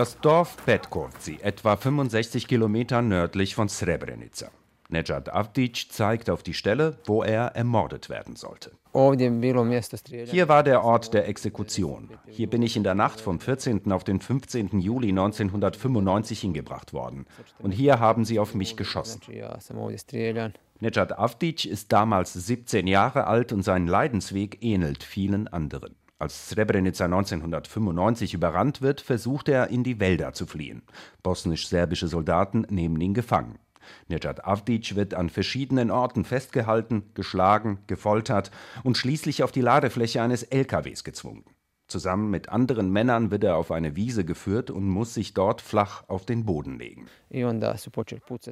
Das Dorf Petkovci, etwa 65 Kilometer nördlich von Srebrenica. Nejad Avdic zeigt auf die Stelle, wo er ermordet werden sollte. Hier war der Ort der Exekution. Hier bin ich in der Nacht vom 14. auf den 15. Juli 1995 hingebracht worden. Und hier haben sie auf mich geschossen. Nejad Avdic ist damals 17 Jahre alt und sein Leidensweg ähnelt vielen anderen. Als Srebrenica 1995 überrannt wird, versucht er, in die Wälder zu fliehen. Bosnisch-serbische Soldaten nehmen ihn gefangen. Nejad Avdic wird an verschiedenen Orten festgehalten, geschlagen, gefoltert und schließlich auf die Ladefläche eines LKWs gezwungen. Zusammen mit anderen Männern wird er auf eine Wiese geführt und muss sich dort flach auf den Boden legen.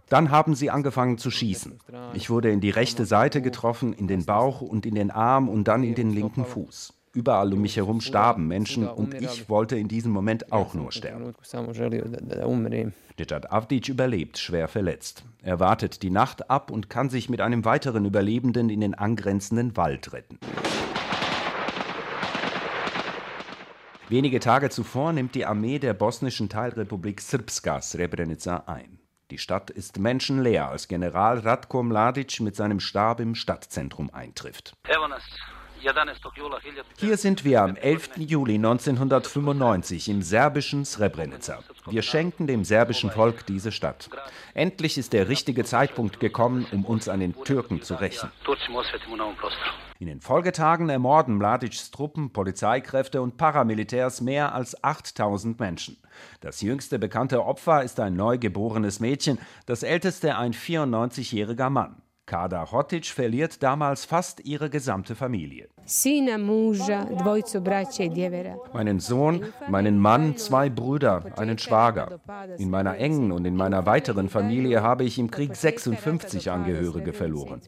Dann haben sie angefangen zu schießen. Ich wurde in die rechte Seite getroffen, in den Bauch und in den Arm und dann in den linken Fuß. Überall um mich herum starben Menschen und ich wollte in diesem Moment auch nur sterben. Nejad Avdic überlebt, schwer verletzt. Er wartet die Nacht ab und kann sich mit einem weiteren Überlebenden in den angrenzenden Wald retten. Wenige Tage zuvor nimmt die Armee der bosnischen Teilrepublik Srpska Srebrenica ein. Die Stadt ist menschenleer, als General Ratko Mladic mit seinem Stab im Stadtzentrum eintrifft. Hier sind wir am 11. Juli 1995 im serbischen Srebrenica. Wir schenken dem serbischen Volk diese Stadt. Endlich ist der richtige Zeitpunkt gekommen, um uns an den Türken zu rächen. In den Folgetagen ermorden Mladics Truppen, Polizeikräfte und Paramilitärs mehr als 8000 Menschen. Das jüngste bekannte Opfer ist ein neugeborenes Mädchen, das älteste ein 94-jähriger Mann. Kada Hotic verliert damals fast ihre gesamte Familie. Meinen Sohn, meinen Mann, zwei Brüder, einen Schwager. In meiner engen und in meiner weiteren Familie habe ich im Krieg 56 Angehörige verloren.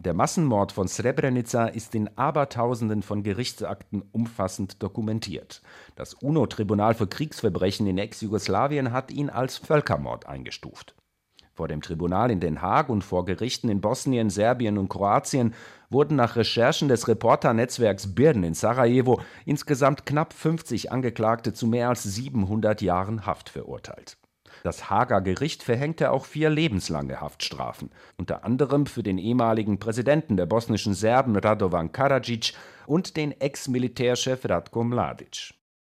Der Massenmord von Srebrenica ist in Abertausenden von Gerichtsakten umfassend dokumentiert. Das UNO-Tribunal für Kriegsverbrechen in Ex-Jugoslawien hat ihn als Völkermord eingestuft. Vor dem Tribunal in Den Haag und vor Gerichten in Bosnien, Serbien und Kroatien wurden nach Recherchen des Reporternetzwerks Birn in Sarajevo insgesamt knapp 50 Angeklagte zu mehr als 700 Jahren Haft verurteilt. Das Haager Gericht verhängte auch vier lebenslange Haftstrafen, unter anderem für den ehemaligen Präsidenten der bosnischen Serben Radovan Karadzic und den Ex-Militärchef Ratko Mladic.